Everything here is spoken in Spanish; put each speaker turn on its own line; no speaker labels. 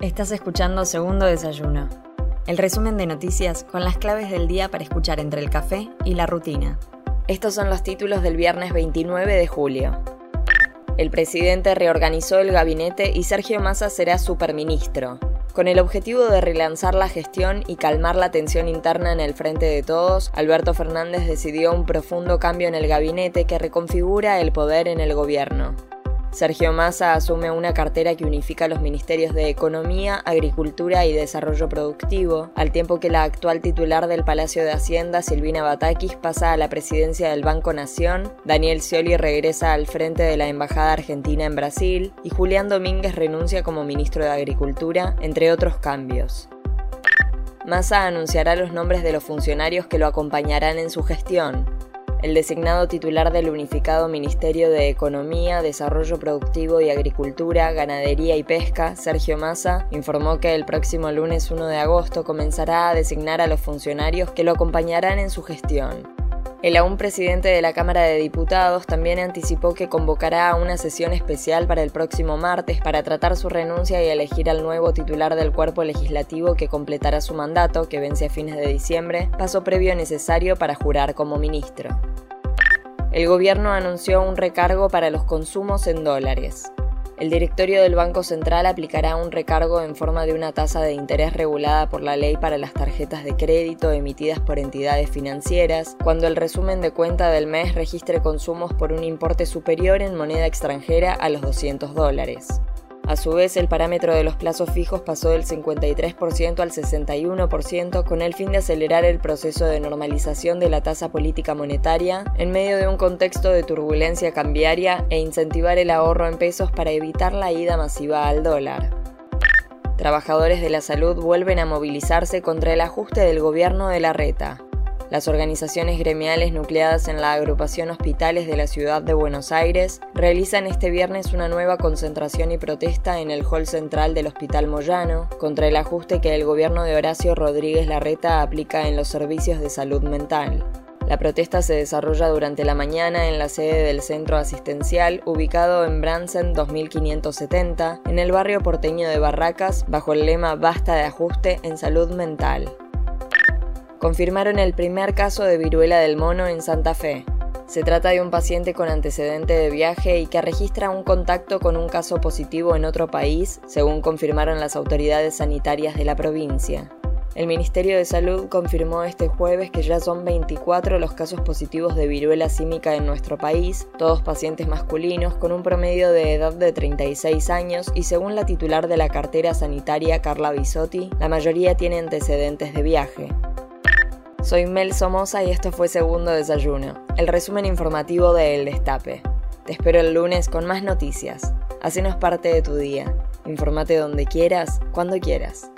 Estás escuchando Segundo Desayuno, el resumen de noticias con las claves del día para escuchar entre el café y la rutina. Estos son los títulos del viernes 29 de julio. El presidente reorganizó el gabinete y Sergio Massa será superministro. Con el objetivo de relanzar la gestión y calmar la tensión interna en el frente de todos, Alberto Fernández decidió un profundo cambio en el gabinete que reconfigura el poder en el gobierno. Sergio Massa asume una cartera que unifica los ministerios de Economía, Agricultura y Desarrollo Productivo, al tiempo que la actual titular del Palacio de Hacienda, Silvina Batakis, pasa a la presidencia del Banco Nación, Daniel Scioli regresa al frente de la Embajada Argentina en Brasil y Julián Domínguez renuncia como ministro de Agricultura, entre otros cambios. Massa anunciará los nombres de los funcionarios que lo acompañarán en su gestión. El designado titular del unificado Ministerio de Economía, Desarrollo Productivo y Agricultura, Ganadería y Pesca, Sergio Massa, informó que el próximo lunes 1 de agosto comenzará a designar a los funcionarios que lo acompañarán en su gestión. El aún presidente de la Cámara de Diputados también anticipó que convocará una sesión especial para el próximo martes para tratar su renuncia y elegir al nuevo titular del cuerpo legislativo que completará su mandato, que vence a fines de diciembre, paso previo necesario para jurar como ministro. El gobierno anunció un recargo para los consumos en dólares. El directorio del Banco Central aplicará un recargo en forma de una tasa de interés regulada por la ley para las tarjetas de crédito emitidas por entidades financieras cuando el resumen de cuenta del mes registre consumos por un importe superior en moneda extranjera a los 200 dólares. A su vez, el parámetro de los plazos fijos pasó del 53% al 61% con el fin de acelerar el proceso de normalización de la tasa política monetaria en medio de un contexto de turbulencia cambiaria e incentivar el ahorro en pesos para evitar la ida masiva al dólar. Trabajadores de la salud vuelven a movilizarse contra el ajuste del gobierno de la reta. Las organizaciones gremiales nucleadas en la agrupación Hospitales de la Ciudad de Buenos Aires realizan este viernes una nueva concentración y protesta en el hall central del Hospital Moyano contra el ajuste que el gobierno de Horacio Rodríguez Larreta aplica en los servicios de salud mental. La protesta se desarrolla durante la mañana en la sede del centro asistencial ubicado en Bransen 2570, en el barrio porteño de Barracas, bajo el lema Basta de ajuste en salud mental confirmaron el primer caso de viruela del mono en Santa Fe. Se trata de un paciente con antecedente de viaje y que registra un contacto con un caso positivo en otro país, según confirmaron las autoridades sanitarias de la provincia. El Ministerio de Salud confirmó este jueves que ya son 24 los casos positivos de viruela símica en nuestro país, todos pacientes masculinos con un promedio de edad de 36 años y según la titular de la cartera sanitaria Carla Bisotti, la mayoría tiene antecedentes de viaje. Soy Mel Somoza y esto fue Segundo Desayuno, el resumen informativo de El Destape. Te espero el lunes con más noticias. Hacenos parte de tu día. Informate donde quieras, cuando quieras.